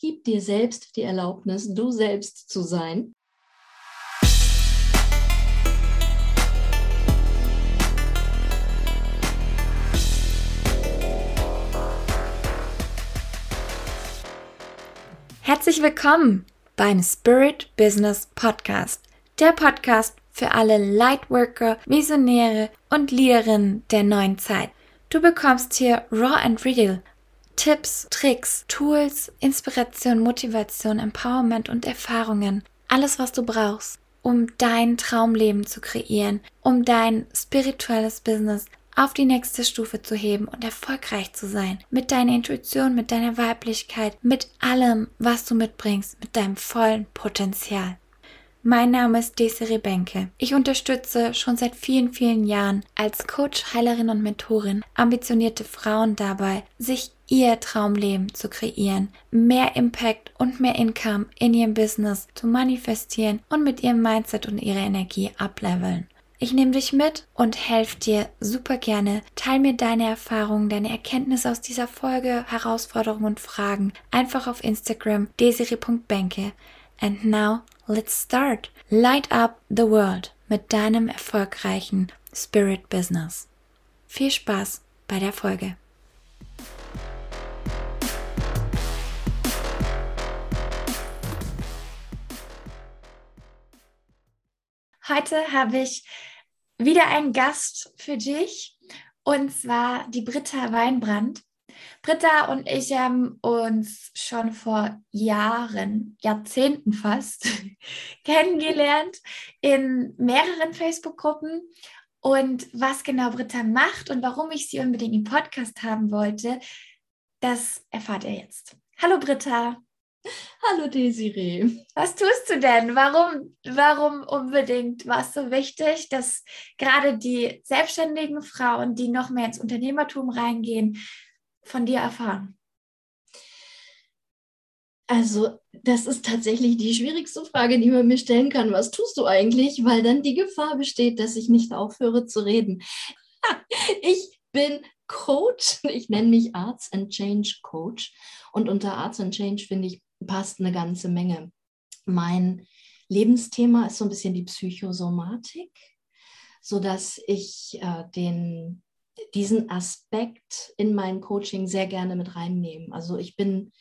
gib dir selbst die Erlaubnis, du selbst zu sein. Herzlich willkommen beim Spirit Business Podcast, der Podcast für alle Lightworker, Visionäre und Leaderinnen der neuen Zeit. Du bekommst hier Raw and Real Tipps, Tricks, Tools, Inspiration, Motivation, Empowerment und Erfahrungen. Alles, was du brauchst, um dein Traumleben zu kreieren, um dein spirituelles Business auf die nächste Stufe zu heben und erfolgreich zu sein. Mit deiner Intuition, mit deiner Weiblichkeit, mit allem, was du mitbringst, mit deinem vollen Potenzial. Mein Name ist Desiree Benke. Ich unterstütze schon seit vielen, vielen Jahren als Coach, Heilerin und Mentorin ambitionierte Frauen dabei, sich ihr Traumleben zu kreieren, mehr Impact und mehr Income in ihrem Business zu manifestieren und mit ihrem Mindset und ihrer Energie ableveln. Ich nehme dich mit und helfe dir super gerne. Teil mir deine Erfahrungen, deine Erkenntnisse aus dieser Folge, Herausforderungen und Fragen einfach auf Instagram desiri.benke. And now let's start. Light up the world mit deinem erfolgreichen Spirit Business. Viel Spaß bei der Folge. Heute habe ich wieder einen Gast für dich und zwar die Britta Weinbrand. Britta und ich haben uns schon vor Jahren, Jahrzehnten fast, kennengelernt in mehreren Facebook-Gruppen. Und was genau Britta macht und warum ich sie unbedingt im Podcast haben wollte, das erfahrt ihr jetzt. Hallo Britta. Hallo Desiree. Was tust du denn? Warum, warum unbedingt war es so wichtig, dass gerade die selbstständigen Frauen, die noch mehr ins Unternehmertum reingehen, von dir erfahren? Also, das ist tatsächlich die schwierigste Frage, die man mir stellen kann. Was tust du eigentlich? Weil dann die Gefahr besteht, dass ich nicht aufhöre zu reden. Ich bin Coach. Ich nenne mich Arts and Change Coach. Und unter Arts and Change finde ich passt eine ganze Menge. Mein Lebensthema ist so ein bisschen die Psychosomatik, sodass ich äh, den, diesen Aspekt in mein Coaching sehr gerne mit reinnehme. Also ich bin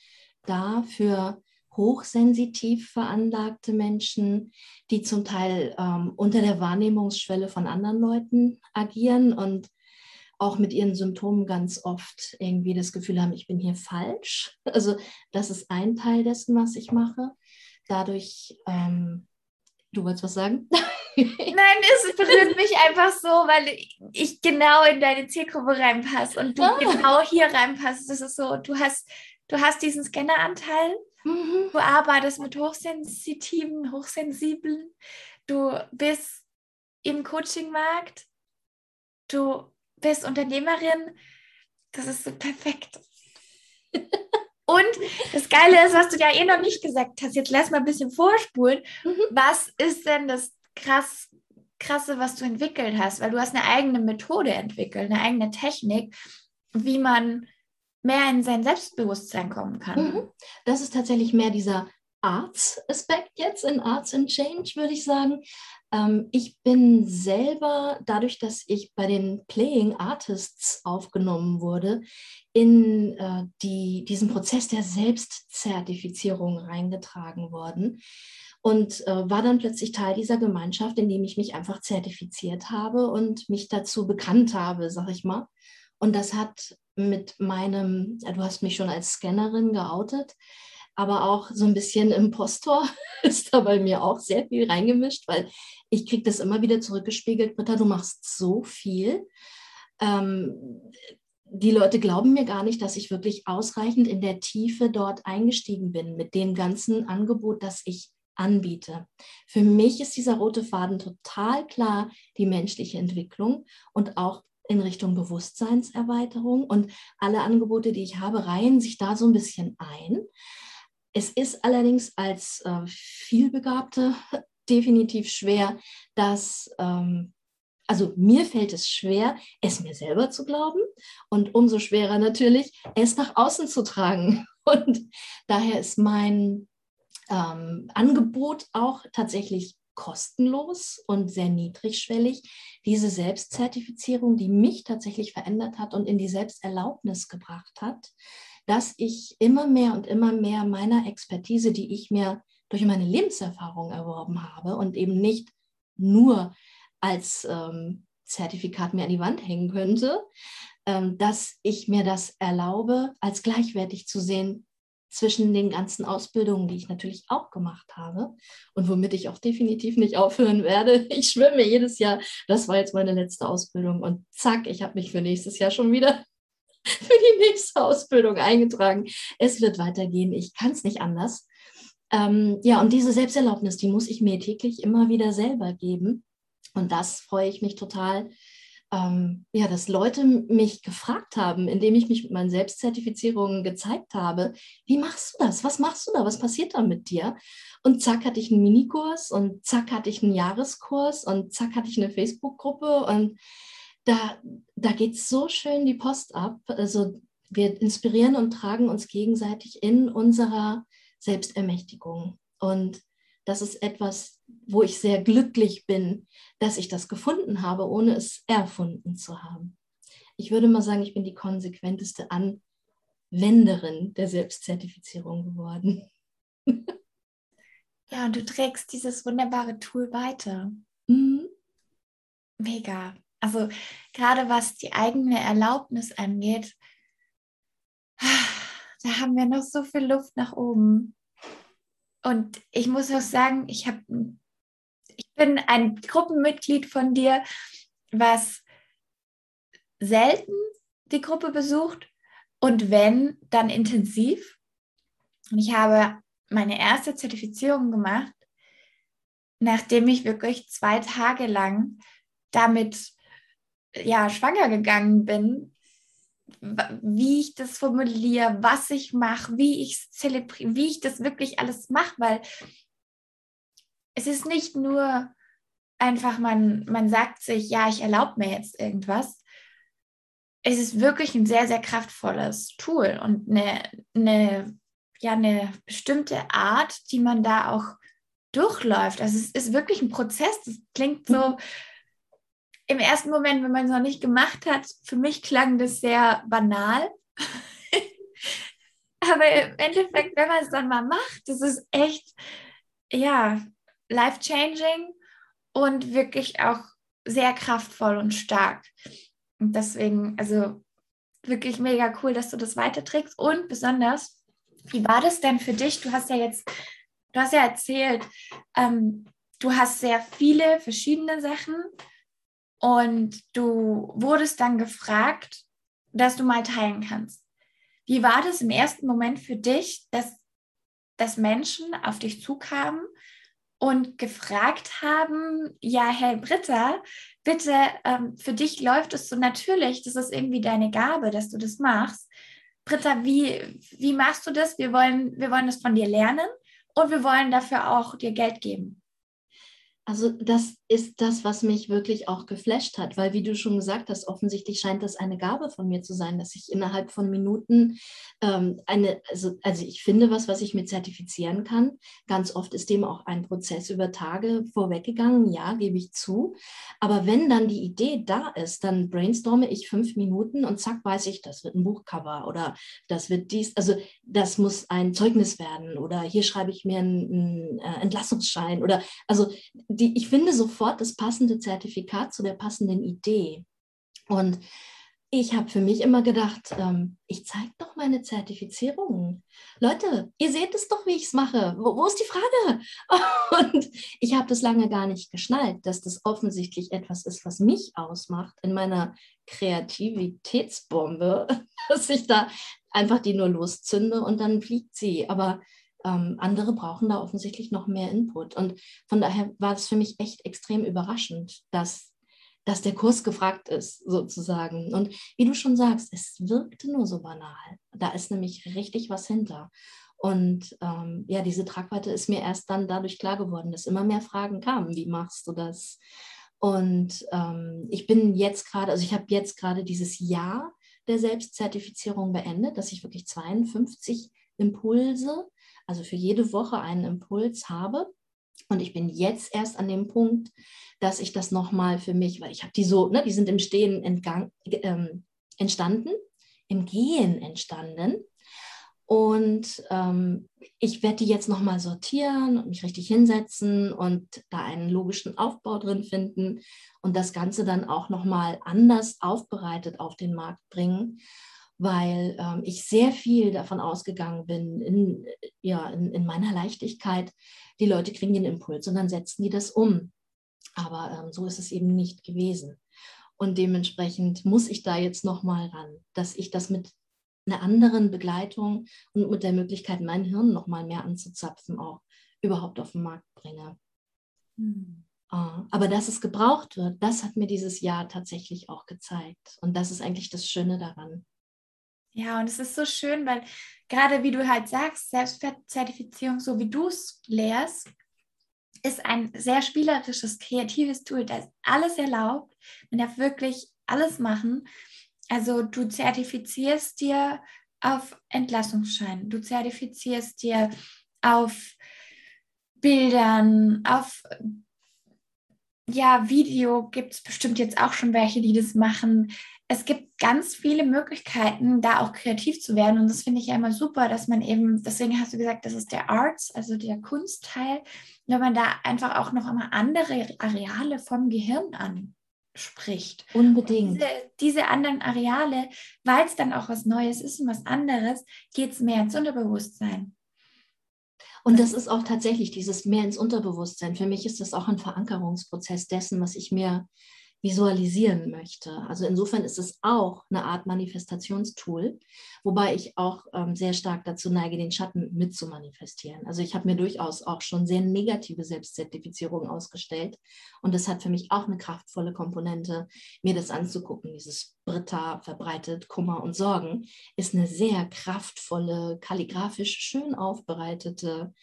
da für hochsensitiv veranlagte Menschen, die zum Teil ähm, unter der Wahrnehmungsschwelle von anderen Leuten agieren und auch mit ihren Symptomen ganz oft irgendwie das Gefühl haben, ich bin hier falsch. Also das ist ein Teil dessen, was ich mache. Dadurch, ähm, du wolltest was sagen? Nein, es berührt mich einfach so, weil ich genau in deine Zielgruppe reinpasse und du ah. genau hier reinpasst. Das ist so, du hast, du hast diesen Scanneranteil, mhm. du arbeitest mit Hochsensitiven, Hochsensiblen, du bist im Coachingmarkt, du bist Unternehmerin, das ist so perfekt. Und das Geile ist, was du ja eh noch nicht gesagt hast, jetzt lass mal ein bisschen vorspulen. Mhm. Was ist denn das krass, krasse, was du entwickelt hast? Weil du hast eine eigene Methode entwickelt, eine eigene Technik, wie man mehr in sein Selbstbewusstsein kommen kann. Mhm. Das ist tatsächlich mehr dieser Arts-Aspekt jetzt in Arts and Change, würde ich sagen. Ähm, ich bin selber, dadurch, dass ich bei den Playing Artists aufgenommen wurde, in äh, die, diesen Prozess der Selbstzertifizierung reingetragen worden und äh, war dann plötzlich Teil dieser Gemeinschaft, indem ich mich einfach zertifiziert habe und mich dazu bekannt habe, sag ich mal. Und das hat mit meinem, du hast mich schon als Scannerin geoutet, aber auch so ein bisschen Impostor ist da bei mir auch sehr viel reingemischt, weil ich kriege das immer wieder zurückgespiegelt, Britta, du machst so viel. Ähm, die Leute glauben mir gar nicht, dass ich wirklich ausreichend in der Tiefe dort eingestiegen bin mit dem ganzen Angebot, das ich anbiete. Für mich ist dieser rote Faden total klar die menschliche Entwicklung und auch in Richtung Bewusstseinserweiterung und alle Angebote, die ich habe, reihen sich da so ein bisschen ein. Es ist allerdings als äh, vielbegabte definitiv schwer, dass, ähm, also mir fällt es schwer, es mir selber zu glauben und umso schwerer natürlich, es nach außen zu tragen. Und daher ist mein ähm, Angebot auch tatsächlich kostenlos und sehr niedrigschwellig. Diese Selbstzertifizierung, die mich tatsächlich verändert hat und in die Selbsterlaubnis gebracht hat, dass ich immer mehr und immer mehr meiner Expertise, die ich mir durch meine Lebenserfahrung erworben habe und eben nicht nur als ähm, Zertifikat mir an die Wand hängen könnte, ähm, dass ich mir das erlaube, als gleichwertig zu sehen zwischen den ganzen Ausbildungen, die ich natürlich auch gemacht habe und womit ich auch definitiv nicht aufhören werde. Ich schwimme jedes Jahr, das war jetzt meine letzte Ausbildung und zack, ich habe mich für nächstes Jahr schon wieder für die nächste Ausbildung eingetragen. Es wird weitergehen, ich kann es nicht anders. Ähm, ja, und diese Selbsterlaubnis, die muss ich mir täglich immer wieder selber geben. Und das freue ich mich total, ähm, ja, dass Leute mich gefragt haben, indem ich mich mit meinen Selbstzertifizierungen gezeigt habe, wie machst du das? Was machst du da? Was passiert da mit dir? Und zack hatte ich einen Minikurs und zack hatte ich einen Jahreskurs und zack hatte ich eine Facebook-Gruppe und da, da geht so schön die Post ab. Also wir inspirieren und tragen uns gegenseitig in unserer Selbstermächtigung. Und das ist etwas, wo ich sehr glücklich bin, dass ich das gefunden habe, ohne es erfunden zu haben. Ich würde mal sagen, ich bin die konsequenteste Anwenderin der Selbstzertifizierung geworden. ja, und du trägst dieses wunderbare Tool weiter. Mhm. Mega. Also gerade was die eigene Erlaubnis angeht, da haben wir noch so viel Luft nach oben. Und ich muss auch sagen, ich, hab, ich bin ein Gruppenmitglied von dir, was selten die Gruppe besucht und wenn, dann intensiv. Und ich habe meine erste Zertifizierung gemacht, nachdem ich wirklich zwei Tage lang damit ja, schwanger gegangen bin, wie ich das formuliere, was ich mache, wie ich zelebriere, wie ich das wirklich alles mache, weil es ist nicht nur einfach, man, man sagt sich, ja, ich erlaube mir jetzt irgendwas. Es ist wirklich ein sehr, sehr kraftvolles Tool und eine, eine, ja, eine bestimmte Art, die man da auch durchläuft. Also es ist wirklich ein Prozess. Das klingt so, mhm im ersten Moment, wenn man es noch nicht gemacht hat, für mich klang das sehr banal. Aber im Endeffekt, wenn man es dann mal macht, das ist echt, ja, life-changing und wirklich auch sehr kraftvoll und stark. Und deswegen, also wirklich mega cool, dass du das weiterträgst. Und besonders, wie war das denn für dich? Du hast ja jetzt, du hast ja erzählt, ähm, du hast sehr viele verschiedene Sachen und du wurdest dann gefragt, dass du mal teilen kannst. Wie war das im ersten Moment für dich, dass, dass Menschen auf dich zukamen und gefragt haben, ja, Herr Britta, bitte, ähm, für dich läuft es so natürlich, das ist irgendwie deine Gabe, dass du das machst. Britta, wie, wie machst du das? Wir wollen, wir wollen das von dir lernen und wir wollen dafür auch dir Geld geben. Also das ist das, was mich wirklich auch geflasht hat, weil wie du schon gesagt hast, offensichtlich scheint das eine Gabe von mir zu sein, dass ich innerhalb von Minuten ähm, eine, also, also ich finde was, was ich mir zertifizieren kann. Ganz oft ist dem auch ein Prozess über Tage vorweggegangen, ja, gebe ich zu. Aber wenn dann die Idee da ist, dann brainstorme ich fünf Minuten und zack, weiß ich, das wird ein Buchcover oder das wird dies, also das muss ein Zeugnis werden oder hier schreibe ich mir einen, einen äh, Entlassungsschein oder also die, ich finde sofort das passende Zertifikat zu der passenden Idee. Und ich habe für mich immer gedacht, ähm, ich zeige doch meine Zertifizierungen. Leute, ihr seht es doch, wie ich es mache. Wo, wo, ist die Frage? Und ich habe das lange gar nicht geschnallt, dass das offensichtlich etwas ist, was mich ausmacht in meiner Kreativitätsbombe, dass ich da einfach die nur loszünde und dann fliegt sie. Aber ähm, andere brauchen da offensichtlich noch mehr Input. Und von daher war es für mich echt extrem überraschend, dass, dass der Kurs gefragt ist, sozusagen. Und wie du schon sagst, es wirkte nur so banal. Da ist nämlich richtig was hinter. Und ähm, ja, diese Tragweite ist mir erst dann dadurch klar geworden, dass immer mehr Fragen kamen. Wie machst du das? Und ähm, ich bin jetzt gerade, also ich habe jetzt gerade dieses Jahr der Selbstzertifizierung beendet, dass ich wirklich 52 Impulse, also für jede Woche einen Impuls habe. Und ich bin jetzt erst an dem Punkt, dass ich das nochmal für mich, weil ich habe die so, ne, die sind im Stehen entgang, ähm, entstanden, im Gehen entstanden. Und ähm, ich werde die jetzt nochmal sortieren und mich richtig hinsetzen und da einen logischen Aufbau drin finden und das Ganze dann auch nochmal anders aufbereitet auf den Markt bringen, weil ähm, ich sehr viel davon ausgegangen bin, in, ja, in, in, meiner Leichtigkeit, die Leute kriegen den Impuls und dann setzen die das um. Aber ähm, so ist es eben nicht gewesen. Und dementsprechend muss ich da jetzt nochmal ran, dass ich das mit einer anderen Begleitung und mit der Möglichkeit, mein Hirn noch mal mehr anzuzapfen, auch überhaupt auf den Markt bringe. Mhm. Aber dass es gebraucht wird, das hat mir dieses Jahr tatsächlich auch gezeigt. Und das ist eigentlich das Schöne daran. Ja, und es ist so schön, weil gerade wie du halt sagst, Selbstzertifizierung, so wie du es lehrst, ist ein sehr spielerisches, kreatives Tool, das alles erlaubt. Man darf wirklich alles machen. Also du zertifizierst dir auf Entlassungsschein, du zertifizierst dir auf Bildern, auf ja, Video gibt es bestimmt jetzt auch schon welche, die das machen. Es gibt ganz viele Möglichkeiten, da auch kreativ zu werden. Und das finde ich ja immer super, dass man eben, deswegen hast du gesagt, das ist der Arts, also der Kunstteil, wenn man da einfach auch noch einmal andere Areale vom Gehirn an spricht. Unbedingt. Diese, diese, anderen Areale, weil es dann auch was Neues ist und was anderes, geht es mehr ins Unterbewusstsein. Und das ist auch tatsächlich dieses mehr ins Unterbewusstsein. Für mich ist das auch ein Verankerungsprozess dessen, was ich mir visualisieren möchte. Also insofern ist es auch eine Art Manifestationstool, wobei ich auch ähm, sehr stark dazu neige, den Schatten mit zu manifestieren. Also ich habe mir durchaus auch schon sehr negative Selbstzertifizierungen ausgestellt und das hat für mich auch eine kraftvolle Komponente, mir das anzugucken. Dieses Britta verbreitet Kummer und Sorgen ist eine sehr kraftvolle, kalligrafisch schön aufbereitete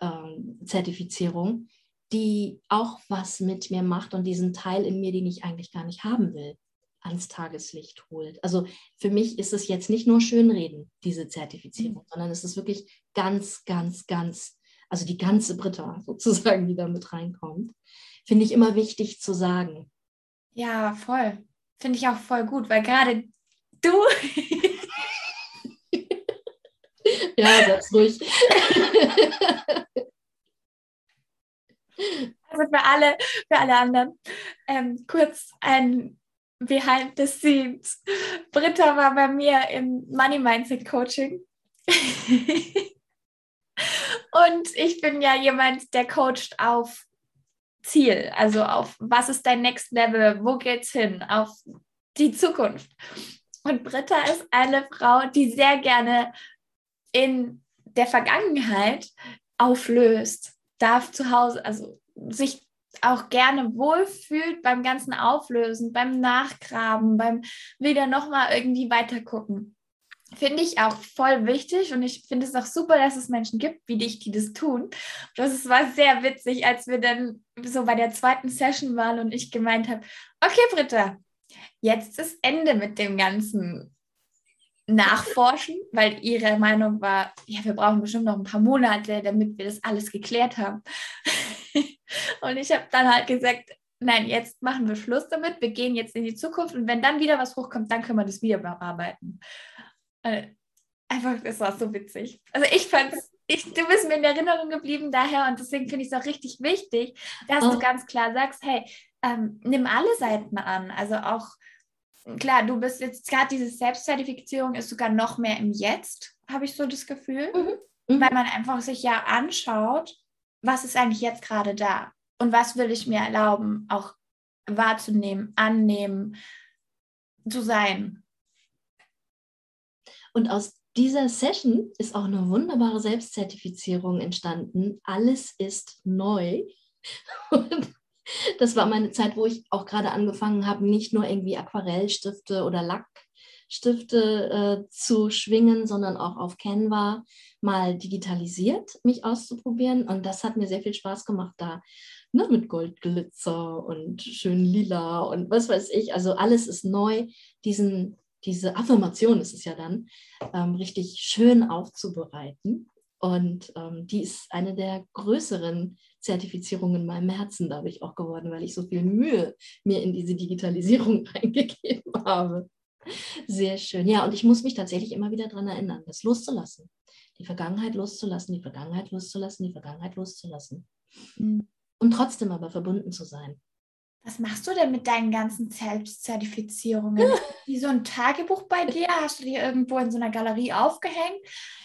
ähm, Zertifizierung, die auch was mit mir macht und diesen Teil in mir, den ich eigentlich gar nicht haben will, ans Tageslicht holt. Also für mich ist es jetzt nicht nur Schönreden, diese Zertifizierung, mhm. sondern es ist wirklich ganz, ganz, ganz, also die ganze Britta sozusagen, die da mit reinkommt. Finde ich immer wichtig zu sagen. Ja, voll. Finde ich auch voll gut, weil gerade du. ja, sag's ruhig. Also für alle, für alle anderen. Ähm, kurz ein Behind the Scenes. Britta war bei mir im Money Mindset Coaching. Und ich bin ja jemand, der coacht auf Ziel, also auf was ist dein Next Level, wo geht's hin, auf die Zukunft. Und Britta ist eine Frau, die sehr gerne in der Vergangenheit auflöst, darf zu Hause, also sich auch gerne wohlfühlt beim ganzen Auflösen, beim Nachgraben, beim wieder nochmal irgendwie weitergucken. Finde ich auch voll wichtig und ich finde es auch super, dass es Menschen gibt wie dich, die das tun. Das war sehr witzig, als wir dann so bei der zweiten Session waren und ich gemeint habe, okay Britta, jetzt ist Ende mit dem ganzen nachforschen, weil ihre Meinung war, ja, wir brauchen bestimmt noch ein paar Monate, damit wir das alles geklärt haben. und ich habe dann halt gesagt, nein, jetzt machen wir Schluss damit, wir gehen jetzt in die Zukunft und wenn dann wieder was hochkommt, dann können wir das wieder bearbeiten. Äh, einfach, es war so witzig. Also ich fand ich, du bist mir in Erinnerung geblieben daher und deswegen finde ich es auch richtig wichtig, dass oh. du ganz klar sagst, hey, ähm, nimm alle Seiten an, also auch klar, du bist jetzt gerade diese Selbstzertifizierung ist sogar noch mehr im Jetzt, habe ich so das Gefühl, mhm. Mhm. weil man einfach sich ja anschaut, was ist eigentlich jetzt gerade da und was will ich mir erlauben, auch wahrzunehmen, annehmen, zu sein. Und aus dieser Session ist auch eine wunderbare Selbstzertifizierung entstanden. Alles ist neu. Und das war meine Zeit, wo ich auch gerade angefangen habe, nicht nur irgendwie Aquarellstifte oder Lackstifte äh, zu schwingen, sondern auch auf Canva mal digitalisiert mich auszuprobieren. Und das hat mir sehr viel Spaß gemacht da. Ne, mit Goldglitzer und schön lila und was weiß ich. Also alles ist neu. Diesen, diese Affirmation ist es ja dann, ähm, richtig schön aufzubereiten. Und ähm, die ist eine der größeren Zertifizierungen in meinem Herzen dadurch auch geworden, weil ich so viel Mühe mir in diese Digitalisierung reingegeben habe. Sehr schön. Ja, und ich muss mich tatsächlich immer wieder daran erinnern, das loszulassen. Die Vergangenheit loszulassen, die Vergangenheit loszulassen, die Vergangenheit loszulassen. Mhm. Und trotzdem aber verbunden zu sein. Was machst du denn mit deinen ganzen Selbstzertifizierungen? Wie so ein Tagebuch bei dir? Hast du die irgendwo in so einer Galerie aufgehängt?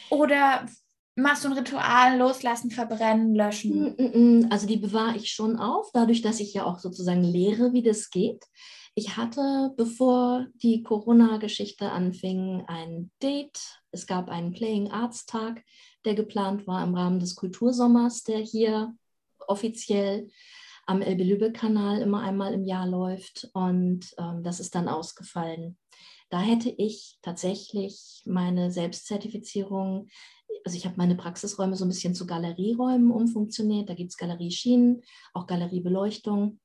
Oder machst du ein Ritual, loslassen, verbrennen, löschen? Mm, mm, mm. Also die bewahre ich schon auf, dadurch, dass ich ja auch sozusagen lehre, wie das geht. Ich hatte, bevor die Corona-Geschichte anfing, ein Date. Es gab einen Playing Arts Tag, der geplant war im Rahmen des Kultursommers, der hier offiziell am Elbe-Lübeck-Kanal immer einmal im Jahr läuft. Und ähm, das ist dann ausgefallen. Da hätte ich tatsächlich meine Selbstzertifizierung, also ich habe meine Praxisräume so ein bisschen zu Galerieräumen umfunktioniert. Da gibt es Galerieschienen, auch Galeriebeleuchtung.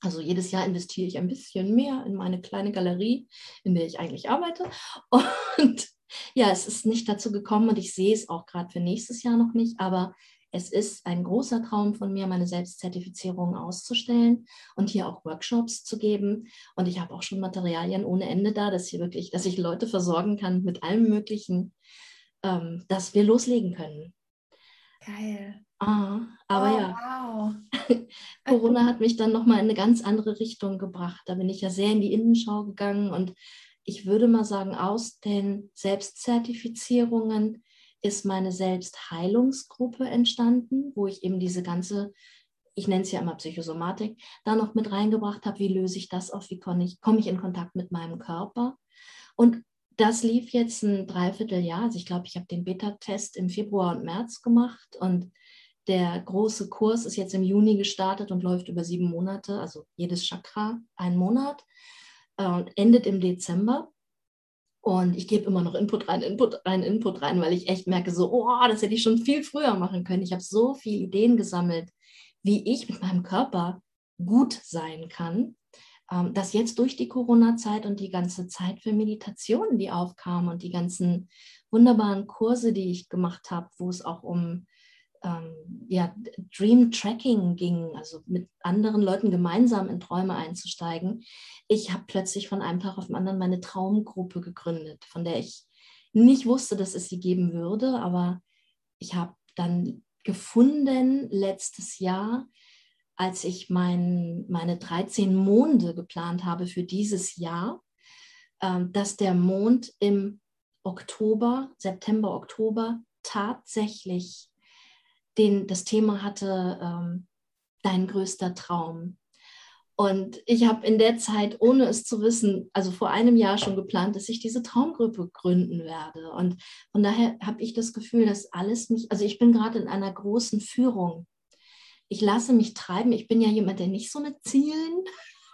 Also jedes Jahr investiere ich ein bisschen mehr in meine kleine Galerie, in der ich eigentlich arbeite. Und ja, es ist nicht dazu gekommen und ich sehe es auch gerade für nächstes Jahr noch nicht, aber es ist ein großer Traum von mir, meine Selbstzertifizierung auszustellen und hier auch Workshops zu geben. Und ich habe auch schon Materialien ohne Ende da, dass hier wirklich, dass ich Leute versorgen kann mit allem Möglichen, ähm, dass wir loslegen können. Geil. Ah, aber oh, ja, wow. Corona hat mich dann nochmal in eine ganz andere Richtung gebracht. Da bin ich ja sehr in die Innenschau gegangen und ich würde mal sagen, aus den Selbstzertifizierungen ist meine Selbstheilungsgruppe entstanden, wo ich eben diese ganze, ich nenne es ja immer Psychosomatik, da noch mit reingebracht habe, wie löse ich das auf, wie komme ich, komme ich in Kontakt mit meinem Körper. Und das lief jetzt ein Dreivierteljahr. Also ich glaube, ich habe den Beta-Test im Februar und März gemacht und der große Kurs ist jetzt im Juni gestartet und läuft über sieben Monate, also jedes Chakra einen Monat äh, und endet im Dezember. Und ich gebe immer noch Input rein, Input rein, Input rein, weil ich echt merke, so, oh, das hätte ich schon viel früher machen können. Ich habe so viele Ideen gesammelt, wie ich mit meinem Körper gut sein kann, dass jetzt durch die Corona-Zeit und die ganze Zeit für Meditationen, die aufkamen und die ganzen wunderbaren Kurse, die ich gemacht habe, wo es auch um ähm, ja, Dream Tracking ging, also mit anderen Leuten gemeinsam in Träume einzusteigen. Ich habe plötzlich von einem Tag auf den anderen meine Traumgruppe gegründet, von der ich nicht wusste, dass es sie geben würde, aber ich habe dann gefunden letztes Jahr, als ich mein, meine 13 Monde geplant habe für dieses Jahr, äh, dass der Mond im Oktober, September, Oktober tatsächlich den, das Thema hatte, ähm, dein größter Traum. Und ich habe in der Zeit, ohne es zu wissen, also vor einem Jahr schon geplant, dass ich diese Traumgruppe gründen werde. Und von daher habe ich das Gefühl, dass alles mich, also ich bin gerade in einer großen Führung. Ich lasse mich treiben. Ich bin ja jemand, der nicht so mit Zielen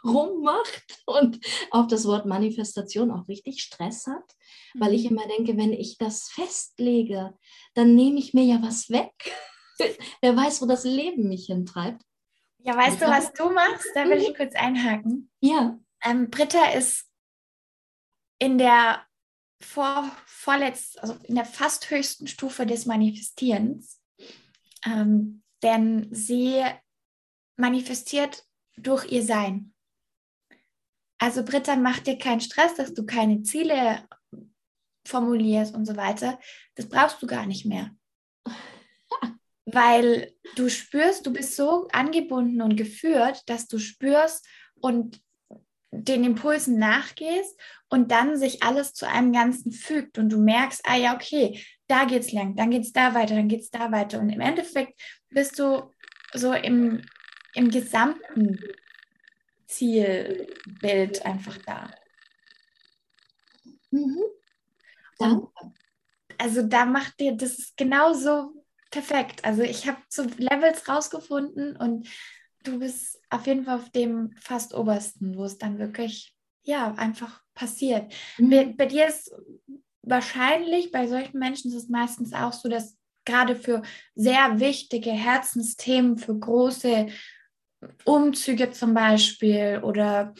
rummacht und auf das Wort Manifestation auch richtig Stress hat, weil ich mhm. immer denke, wenn ich das festlege, dann nehme ich mir ja was weg. Wer weiß, wo das Leben mich hintreibt. Ja, weißt du, was du machst? Da will ich mhm. kurz einhaken. Ja. Ähm, Britta ist in der vor, vorletzt, also in der fast höchsten Stufe des Manifestierens. Ähm, denn sie manifestiert durch ihr Sein. Also Britta, mach dir keinen Stress, dass du keine Ziele formulierst und so weiter. Das brauchst du gar nicht mehr weil du spürst, du bist so angebunden und geführt, dass du spürst und den Impulsen nachgehst und dann sich alles zu einem Ganzen fügt und du merkst, ah ja, okay, da geht's lang, dann geht's da weiter, dann geht's da weiter und im Endeffekt bist du so im, im gesamten Zielbild einfach da. Mhm. Danke. Also da macht dir, das ist genauso perfekt. Also ich habe so Levels rausgefunden und du bist auf jeden Fall auf dem fast obersten, wo es dann wirklich, ja, einfach passiert. Mhm. Bei, dir ist wahrscheinlich, bei solchen Menschen ist es meistens auch so, dass gerade für sehr wichtige Herzensthemen, für große Umzüge zum Beispiel oder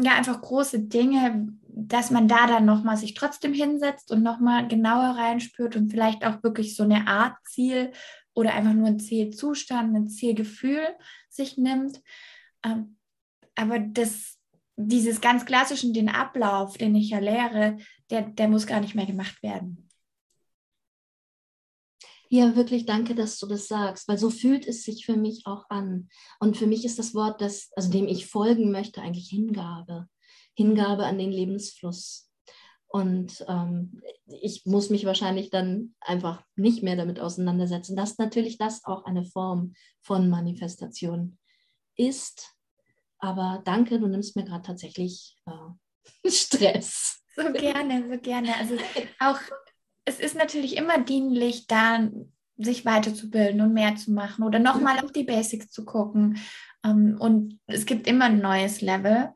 ja, einfach große Dinge, dass man da dann nochmal sich trotzdem hinsetzt und nochmal genauer reinspürt und vielleicht auch wirklich so eine Art Ziel oder einfach nur ein Zielzustand, ein Zielgefühl sich nimmt. Ähm, aber das, dieses ganz klassischen, den Ablauf, den ich ja lehre, der, der muss gar nicht mehr gemacht werden. Ja, wirklich danke, dass du das sagst, weil so fühlt es sich für mich auch an. Und für mich ist das Wort, das, also dem ich folgen möchte, eigentlich Hingabe. Hingabe an den Lebensfluss. Und ähm, ich muss mich wahrscheinlich dann einfach nicht mehr damit auseinandersetzen, dass natürlich das auch eine Form von Manifestation ist. Aber danke, du nimmst mir gerade tatsächlich äh, Stress. So gerne, so gerne. Also auch, es ist natürlich immer dienlich, da sich weiterzubilden und mehr zu machen oder nochmal auf die Basics zu gucken. Ähm, und es gibt immer ein neues Level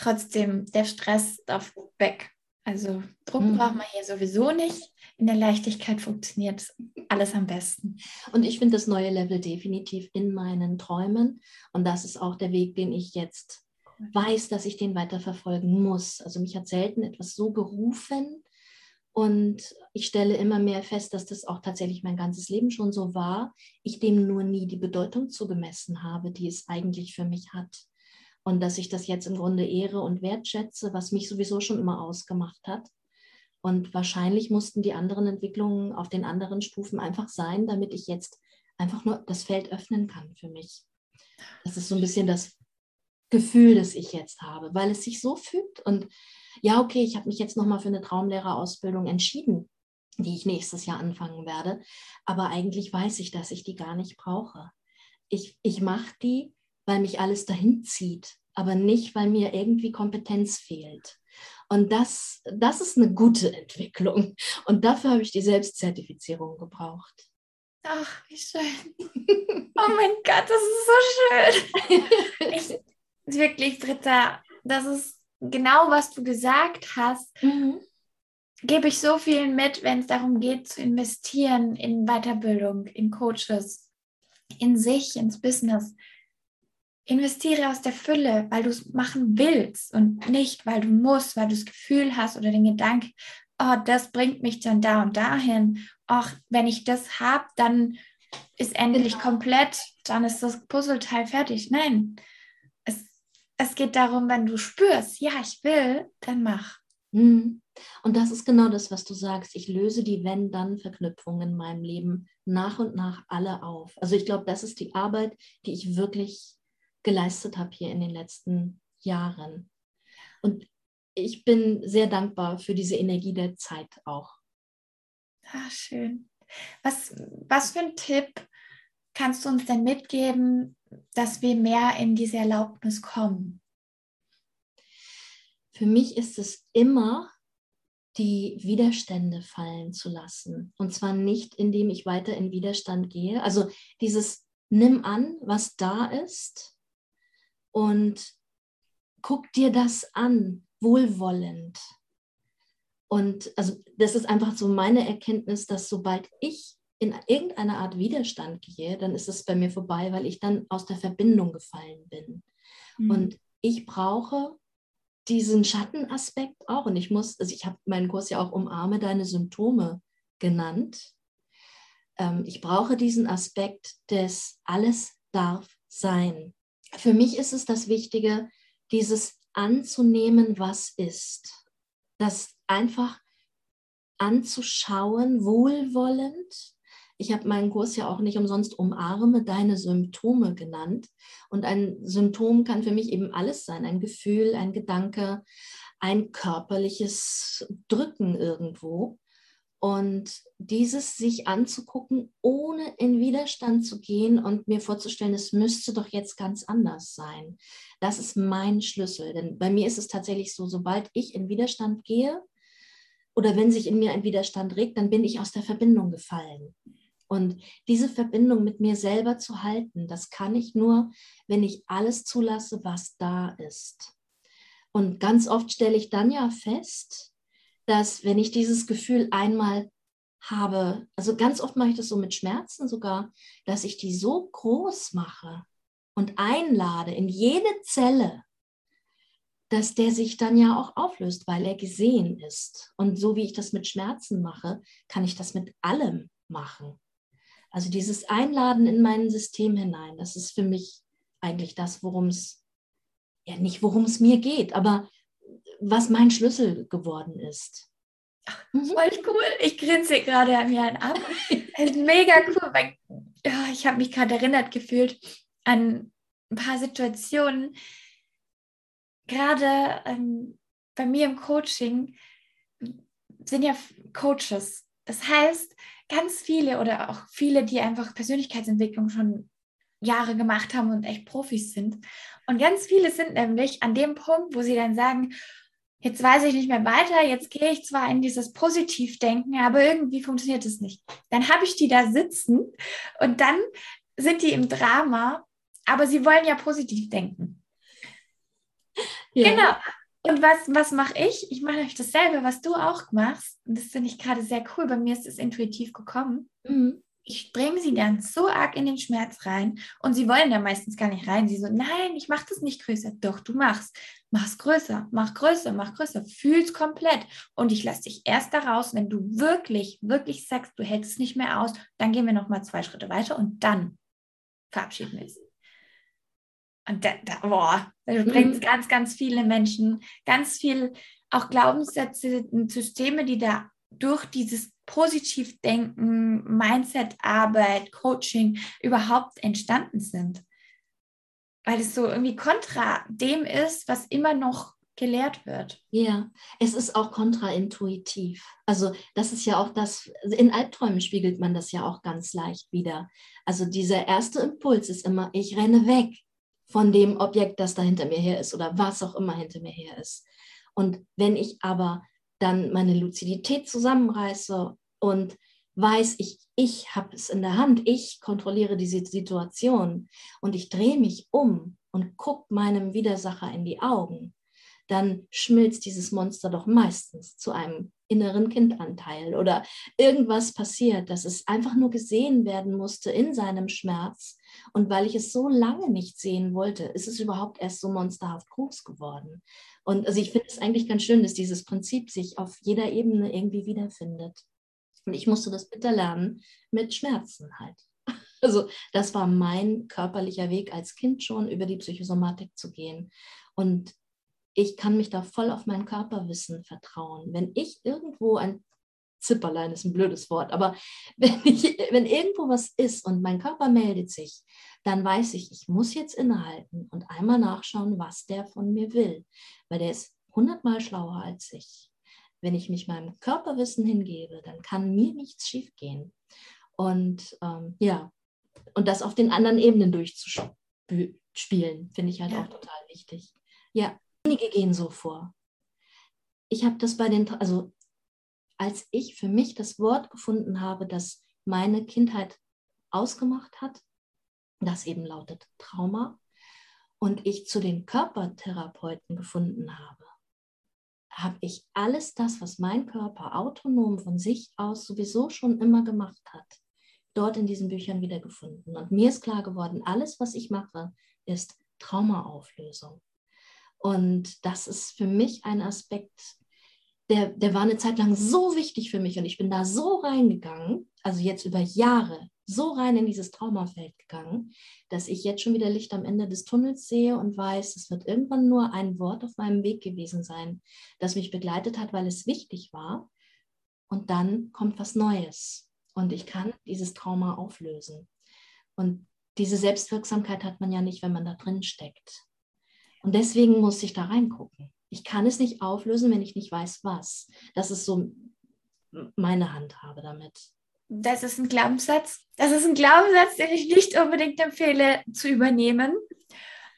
trotzdem der Stress darf weg. Also Druck mhm. braucht man hier sowieso nicht. In der Leichtigkeit funktioniert alles am besten. Und ich finde das neue Level definitiv in meinen Träumen. Und das ist auch der Weg, den ich jetzt weiß, dass ich den weiterverfolgen muss. Also mich hat selten etwas so gerufen. Und ich stelle immer mehr fest, dass das auch tatsächlich mein ganzes Leben schon so war. Ich dem nur nie die Bedeutung zugemessen habe, die es eigentlich für mich hat und dass ich das jetzt im Grunde ehre und wertschätze, was mich sowieso schon immer ausgemacht hat. Und wahrscheinlich mussten die anderen Entwicklungen auf den anderen Stufen einfach sein, damit ich jetzt einfach nur das Feld öffnen kann für mich. Das ist so ein bisschen das Gefühl, das ich jetzt habe, weil es sich so fügt. Und ja, okay, ich habe mich jetzt nochmal für eine Traumlehrerausbildung entschieden, die ich nächstes Jahr anfangen werde. Aber eigentlich weiß ich, dass ich die gar nicht brauche. Ich, ich mache die, weil mich alles dahin zieht, aber nicht, weil mir irgendwie Kompetenz fehlt. Und das, das ist eine gute Entwicklung. Und dafür habe ich die Selbstzertifizierung gebraucht. Ach, wie schön. Oh mein Gott, das ist so schön. Ich, wirklich, Britta, das ist genau, was du gesagt hast. Mhm. Gebe ich so viel mit, wenn es darum geht, zu investieren in Weiterbildung, in Coaches, in sich, ins Business investiere aus der Fülle, weil du es machen willst und nicht, weil du musst, weil du das Gefühl hast oder den Gedanken, oh, das bringt mich dann da und dahin. Ach, wenn ich das habe, dann ist endlich genau. komplett, dann ist das Puzzleteil fertig. Nein, es, es geht darum, wenn du spürst, ja, ich will, dann mach. Mhm. Und das ist genau das, was du sagst. Ich löse die Wenn-Dann-Verknüpfungen in meinem Leben nach und nach alle auf. Also ich glaube, das ist die Arbeit, die ich wirklich geleistet habe hier in den letzten Jahren. Und ich bin sehr dankbar für diese Energie der Zeit auch. Ah, schön. Was, was für ein Tipp kannst du uns denn mitgeben, dass wir mehr in diese Erlaubnis kommen? Für mich ist es immer, die Widerstände fallen zu lassen. Und zwar nicht, indem ich weiter in Widerstand gehe. Also dieses Nimm an, was da ist und guck dir das an, wohlwollend. Und also das ist einfach so meine Erkenntnis, dass sobald ich in irgendeiner Art Widerstand gehe, dann ist es bei mir vorbei, weil ich dann aus der Verbindung gefallen bin. Mhm. Und ich brauche diesen Schattenaspekt auch. Und ich muss, also ich habe meinen Kurs ja auch Umarme deine Symptome genannt. Ähm, ich brauche diesen Aspekt des Alles darf sein für mich ist es das Wichtige, dieses anzunehmen, was ist. Das einfach anzuschauen, wohlwollend. Ich habe meinen Kurs ja auch nicht umsonst umarme deine Symptome genannt. Und ein Symptom kann für mich eben alles sein, ein Gefühl, ein Gedanke, ein körperliches Drücken irgendwo. Und dieses sich anzugucken, ohne in Widerstand zu gehen und mir vorzustellen, es müsste doch jetzt ganz anders sein. Das ist mein Schlüssel. Denn bei mir ist es tatsächlich so, sobald ich in Widerstand gehe oder wenn sich in mir ein Widerstand regt, dann bin ich aus der Verbindung gefallen. Und diese Verbindung mit mir selber zu halten, das kann ich nur, wenn ich alles zulasse, was da ist. Und ganz oft stelle ich dann ja fest, dass wenn ich dieses Gefühl einmal habe, also ganz oft mache ich das so mit Schmerzen sogar, dass ich die so groß mache und einlade in jede Zelle, dass der sich dann ja auch auflöst, weil er gesehen ist. Und so wie ich das mit Schmerzen mache, kann ich das mit allem machen. Also dieses Einladen in mein System hinein, das ist für mich eigentlich das, worum es, ja nicht worum es mir geht, aber was mein Schlüssel geworden ist. Mhm. Voll cool. Ich grinse gerade an mir ab. mega cool, weil ja, ich habe mich gerade erinnert gefühlt an ein paar Situationen, gerade ähm, bei mir im Coaching sind ja Coaches. Das heißt, ganz viele oder auch viele, die einfach Persönlichkeitsentwicklung schon Jahre gemacht haben und echt Profis sind. Und ganz viele sind nämlich an dem Punkt, wo sie dann sagen, jetzt weiß ich nicht mehr weiter, jetzt gehe ich zwar in dieses Positivdenken, aber irgendwie funktioniert es nicht. Dann habe ich die da sitzen und dann sind die im Drama, aber sie wollen ja positiv denken. Ja. Genau. Und was, was mache ich? Ich mache euch dasselbe, was du auch machst. Und das finde ich gerade sehr cool. Bei mir ist es intuitiv gekommen. Mhm ich bringe sie dann so arg in den Schmerz rein und sie wollen da meistens gar nicht rein. Sie so, nein, ich mache das nicht größer. Doch, du machst. Mach's größer, mach größer, mach größer. Fühl's komplett. Und ich lasse dich erst da raus, wenn du wirklich, wirklich sagst, du hältst es nicht mehr aus. Dann gehen wir nochmal zwei Schritte weiter und dann verabschieden wir sie. Und da, da, boah, da bringt mhm. ganz, ganz viele Menschen, ganz viel auch Glaubenssätze, Systeme, die da durch dieses Positivdenken, Mindset-Arbeit, Coaching überhaupt entstanden sind. Weil es so irgendwie kontra dem ist, was immer noch gelehrt wird. Ja, es ist auch kontraintuitiv. Also das ist ja auch das, in Albträumen spiegelt man das ja auch ganz leicht wieder. Also dieser erste Impuls ist immer, ich renne weg von dem Objekt, das da hinter mir her ist oder was auch immer hinter mir her ist. Und wenn ich aber dann meine Luzidität zusammenreiße und weiß, ich, ich habe es in der Hand, ich kontrolliere diese Situation und ich drehe mich um und gucke meinem Widersacher in die Augen, dann schmilzt dieses Monster doch meistens zu einem inneren Kindanteil oder irgendwas passiert, dass es einfach nur gesehen werden musste in seinem Schmerz. Und weil ich es so lange nicht sehen wollte, ist es überhaupt erst so monsterhaft groß geworden. Und also ich finde es eigentlich ganz schön, dass dieses Prinzip sich auf jeder Ebene irgendwie wiederfindet. Und ich musste das bitte lernen mit Schmerzen halt. Also das war mein körperlicher Weg als Kind schon, über die Psychosomatik zu gehen. Und ich kann mich da voll auf mein Körperwissen vertrauen. Wenn ich irgendwo ein Zipperlein ist ein blödes Wort, aber wenn, ich, wenn irgendwo was ist und mein Körper meldet sich, dann weiß ich, ich muss jetzt innehalten und einmal nachschauen, was der von mir will, weil der ist hundertmal schlauer als ich wenn ich mich meinem Körperwissen hingebe, dann kann mir nichts schiefgehen. Und ähm, ja, und das auf den anderen Ebenen durchzuspielen, finde ich halt ja. auch total wichtig. Ja, einige gehen so vor. Ich habe das bei den, also als ich für mich das Wort gefunden habe, das meine Kindheit ausgemacht hat, das eben lautet Trauma, und ich zu den Körpertherapeuten gefunden habe, habe ich alles das, was mein Körper autonom von sich aus sowieso schon immer gemacht hat, dort in diesen Büchern wiedergefunden. Und mir ist klar geworden, alles, was ich mache, ist Traumaauflösung. Und das ist für mich ein Aspekt, der, der war eine Zeit lang so wichtig für mich und ich bin da so reingegangen, also jetzt über Jahre, so rein in dieses Traumafeld gegangen, dass ich jetzt schon wieder Licht am Ende des Tunnels sehe und weiß, es wird irgendwann nur ein Wort auf meinem Weg gewesen sein, das mich begleitet hat, weil es wichtig war. Und dann kommt was Neues und ich kann dieses Trauma auflösen. Und diese Selbstwirksamkeit hat man ja nicht, wenn man da drin steckt. Und deswegen muss ich da reingucken. Ich kann es nicht auflösen, wenn ich nicht weiß, was. Das ist so meine Handhabe damit das ist ein Glaubenssatz. Das ist ein Glaubenssatz, den ich nicht unbedingt empfehle zu übernehmen.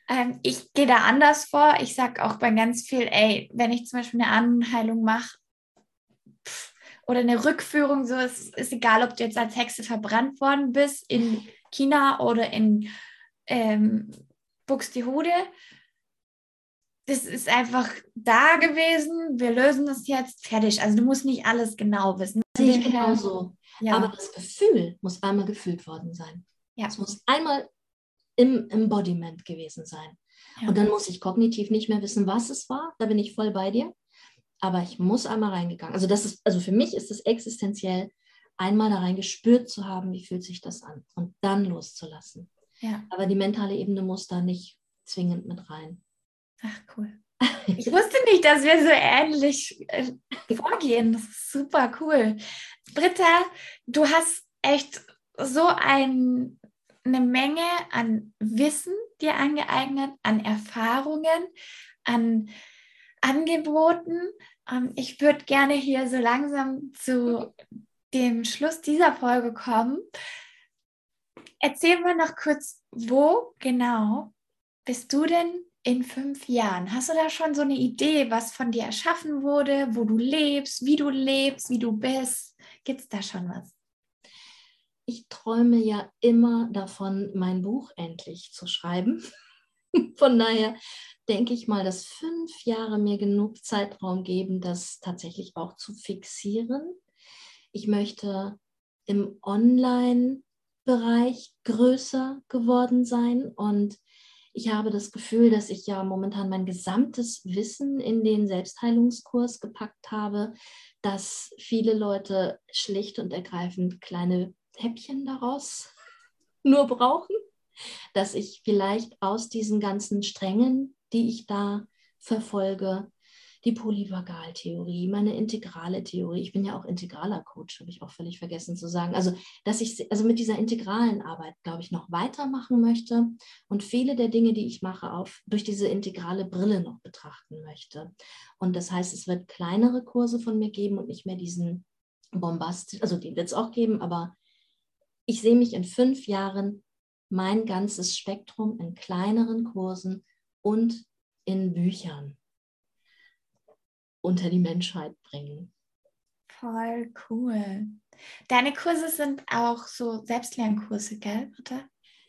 Ähm, ich gehe da anders vor. Ich sage auch bei ganz viel, ey, wenn ich zum Beispiel eine Anheilung mache oder eine Rückführung, so ist, ist egal, ob du jetzt als Hexe verbrannt worden bist in China oder in ähm, Buxtehude. Das ist einfach da gewesen. Wir lösen das jetzt fertig. Also du musst nicht alles genau wissen. Sehe ich genauso. Ja. Aber das Gefühl muss einmal gefühlt worden sein. Ja. Es muss einmal im Embodiment gewesen sein. Ja. Und dann muss ich kognitiv nicht mehr wissen, was es war. Da bin ich voll bei dir. Aber ich muss einmal reingegangen. Also das ist, also für mich ist es existenziell, einmal da rein gespürt zu haben, wie fühlt sich das an und dann loszulassen. Ja. Aber die mentale Ebene muss da nicht zwingend mit rein. Ach, cool. Ich wusste nicht, dass wir so ähnlich äh, vorgehen. Das ist super cool. Britta, du hast echt so ein, eine Menge an Wissen dir angeeignet, an Erfahrungen, an Angeboten. Ähm, ich würde gerne hier so langsam zu dem Schluss dieser Folge kommen. Erzähl mal noch kurz, wo genau bist du denn in fünf Jahren? Hast du da schon so eine Idee, was von dir erschaffen wurde, wo du lebst, wie du lebst, wie du bist? Gibt es da schon was? Ich träume ja immer davon, mein Buch endlich zu schreiben. Von daher denke ich mal, dass fünf Jahre mir genug Zeitraum geben, das tatsächlich auch zu fixieren. Ich möchte im Online-Bereich größer geworden sein und ich habe das Gefühl, dass ich ja momentan mein gesamtes Wissen in den Selbstheilungskurs gepackt habe, dass viele Leute schlicht und ergreifend kleine Häppchen daraus nur brauchen, dass ich vielleicht aus diesen ganzen Strängen, die ich da verfolge, die Polyvagaltheorie, meine integrale Theorie. Ich bin ja auch integraler Coach, habe ich auch völlig vergessen zu sagen. Also, dass ich also mit dieser integralen Arbeit, glaube ich, noch weitermachen möchte und viele der Dinge, die ich mache, auf, durch diese integrale Brille noch betrachten möchte. Und das heißt, es wird kleinere Kurse von mir geben und nicht mehr diesen Bombast, also die wird es auch geben, aber ich sehe mich in fünf Jahren mein ganzes Spektrum in kleineren Kursen und in Büchern unter die Menschheit bringen. Voll cool. Deine Kurse sind auch so Selbstlernkurse, gell, Britta?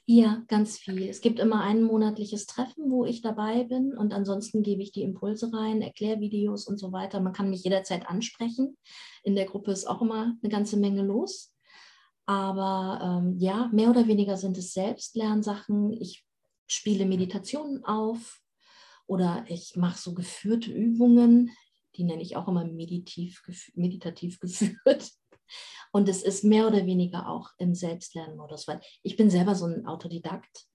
Ja, ganz viel. Es gibt immer ein monatliches Treffen, wo ich dabei bin und ansonsten gebe ich die Impulse rein, Erklärvideos und so weiter. Man kann mich jederzeit ansprechen. In der Gruppe ist auch immer eine ganze Menge los. Aber ähm, ja, mehr oder weniger sind es Selbstlernsachen. Ich spiele Meditationen auf oder ich mache so geführte Übungen die nenne ich auch immer meditativ, meditativ geführt. Und es ist mehr oder weniger auch im Selbstlernmodus, weil ich bin selber so ein Autodidakt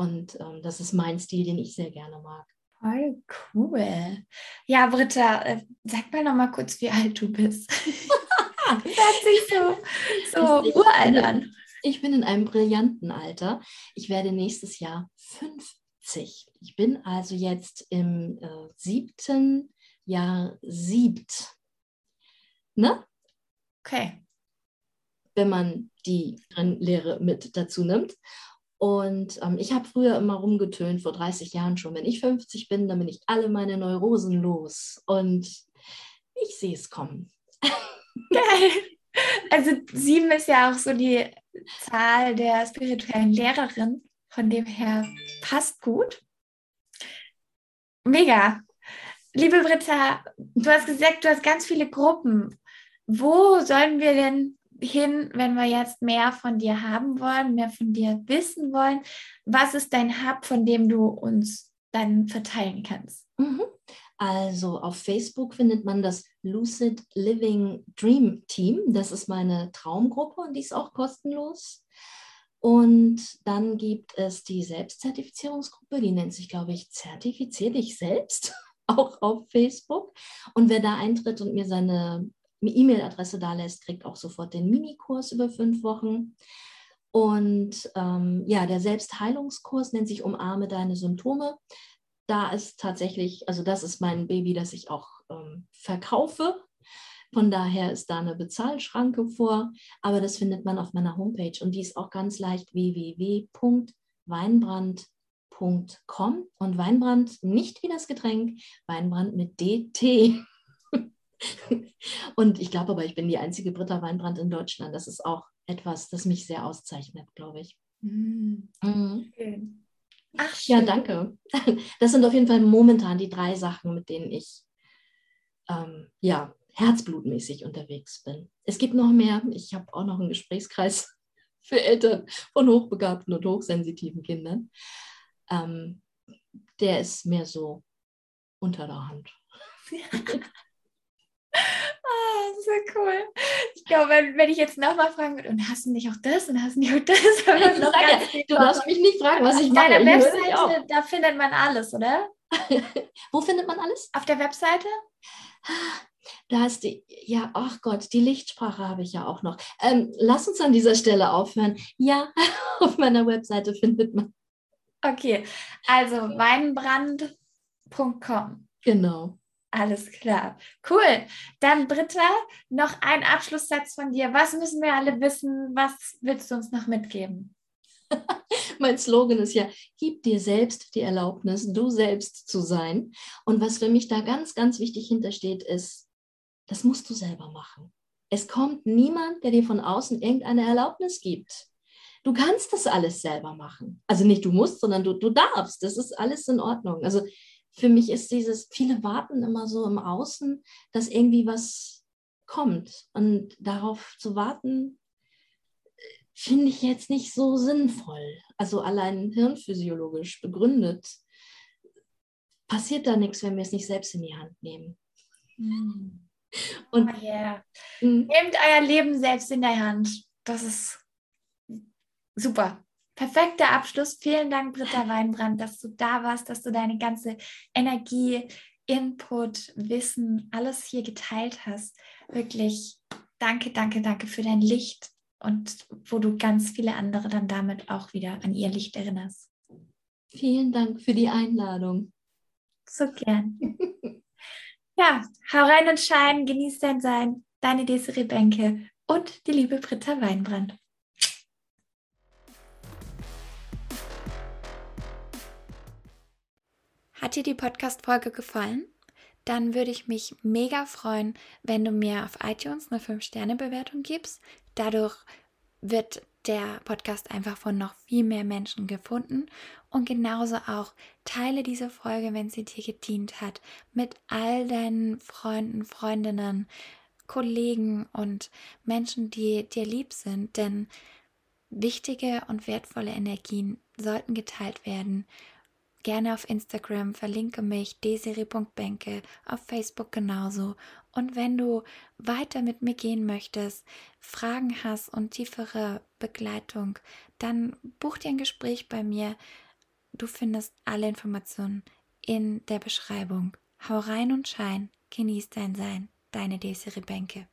und ähm, das ist mein Stil, den ich sehr gerne mag. Voll cool. Ja, Britta, äh, sag mal noch mal kurz, wie alt du bist. das hört sich so, so ich, uralt an. Ich bin in einem brillanten Alter. Ich werde nächstes Jahr 50. Ich bin also jetzt im äh, siebten Jahr siebt. Ne? Okay. Wenn man die Lehre mit dazu nimmt. Und ähm, ich habe früher immer rumgetönt, vor 30 Jahren schon, wenn ich 50 bin, dann bin ich alle meine Neurosen los. Und ich sehe es kommen. Geil. Also sieben ist ja auch so die Zahl der spirituellen Lehrerin. Von dem her passt gut. Mega. Liebe Britta, du hast gesagt, du hast ganz viele Gruppen. Wo sollen wir denn hin, wenn wir jetzt mehr von dir haben wollen, mehr von dir wissen wollen? Was ist dein Hub, von dem du uns dann verteilen kannst? Mhm. Also auf Facebook findet man das Lucid Living Dream Team. Das ist meine Traumgruppe und die ist auch kostenlos. Und dann gibt es die Selbstzertifizierungsgruppe, die nennt sich, glaube ich, Zertifizier dich selbst auch auf Facebook. Und wer da eintritt und mir seine E-Mail-Adresse da lässt, kriegt auch sofort den Minikurs über fünf Wochen. Und ähm, ja, der Selbstheilungskurs nennt sich Umarme deine Symptome. Da ist tatsächlich, also das ist mein Baby, das ich auch ähm, verkaufe. Von daher ist da eine Bezahlschranke vor, aber das findet man auf meiner Homepage und die ist auch ganz leicht www.weinbrand.com weinbrand.com und Weinbrand nicht wie das Getränk, Weinbrand mit DT. und ich glaube aber, ich bin die einzige Britta Weinbrand in Deutschland. Das ist auch etwas, das mich sehr auszeichnet, glaube ich. Mm. Mhm. Ach, schön. ja, danke. Das sind auf jeden Fall momentan die drei Sachen, mit denen ich ähm, ja, herzblutmäßig unterwegs bin. Es gibt noch mehr. Ich habe auch noch einen Gesprächskreis für Eltern von hochbegabten und hochsensitiven Kindern ähm, der ist mehr so unter der Hand. Ah, so cool. Ich glaube, wenn, wenn ich jetzt nochmal fragen würde, und hast du nicht auch das und hast du nicht auch das? ja, du darfst mich nicht fragen, was ich mache. Auf deiner Webseite, da findet man alles, oder? Wo findet man alles? Auf der Webseite? Da ist die, ja, ach Gott, die Lichtsprache habe ich ja auch noch. Ähm, lass uns an dieser Stelle aufhören. Ja, auf meiner Webseite findet man. Okay, also weinbrand.com. Genau. Alles klar. Cool. Dann Britta, noch ein Abschlusssatz von dir. Was müssen wir alle wissen? Was willst du uns noch mitgeben? mein Slogan ist ja, gib dir selbst die Erlaubnis, du selbst zu sein. Und was für mich da ganz, ganz wichtig hintersteht, ist, das musst du selber machen. Es kommt niemand, der dir von außen irgendeine Erlaubnis gibt. Du kannst das alles selber machen. Also nicht du musst, sondern du, du darfst. Das ist alles in Ordnung. Also für mich ist dieses, viele warten immer so im Außen, dass irgendwie was kommt. Und darauf zu warten, finde ich jetzt nicht so sinnvoll. Also allein hirnphysiologisch begründet passiert da nichts, wenn wir es nicht selbst in die Hand nehmen. Mm. Und oh yeah. mm. nehmt euer Leben selbst in der Hand. Das ist super. Perfekter Abschluss. Vielen Dank, Britta Weinbrand, dass du da warst, dass du deine ganze Energie, Input, Wissen, alles hier geteilt hast. Wirklich danke, danke, danke für dein Licht und wo du ganz viele andere dann damit auch wieder an ihr Licht erinnerst. Vielen Dank für die Einladung. So gern. ja, hau rein und schein, genieß dein Sein. Deine Desiree Bänke und die liebe Britta Weinbrand. Hat dir die Podcast-Folge gefallen? Dann würde ich mich mega freuen, wenn du mir auf iTunes eine 5-Sterne-Bewertung gibst. Dadurch wird der Podcast einfach von noch viel mehr Menschen gefunden. Und genauso auch teile diese Folge, wenn sie dir gedient hat, mit all deinen Freunden, Freundinnen, Kollegen und Menschen, die dir lieb sind. Denn wichtige und wertvolle Energien sollten geteilt werden gerne auf Instagram, verlinke mich desiri.benke, auf Facebook genauso. Und wenn du weiter mit mir gehen möchtest, Fragen hast und tiefere Begleitung, dann buch dir ein Gespräch bei mir. Du findest alle Informationen in der Beschreibung. Hau rein und schein, genieß dein Sein, deine Desiree Benke.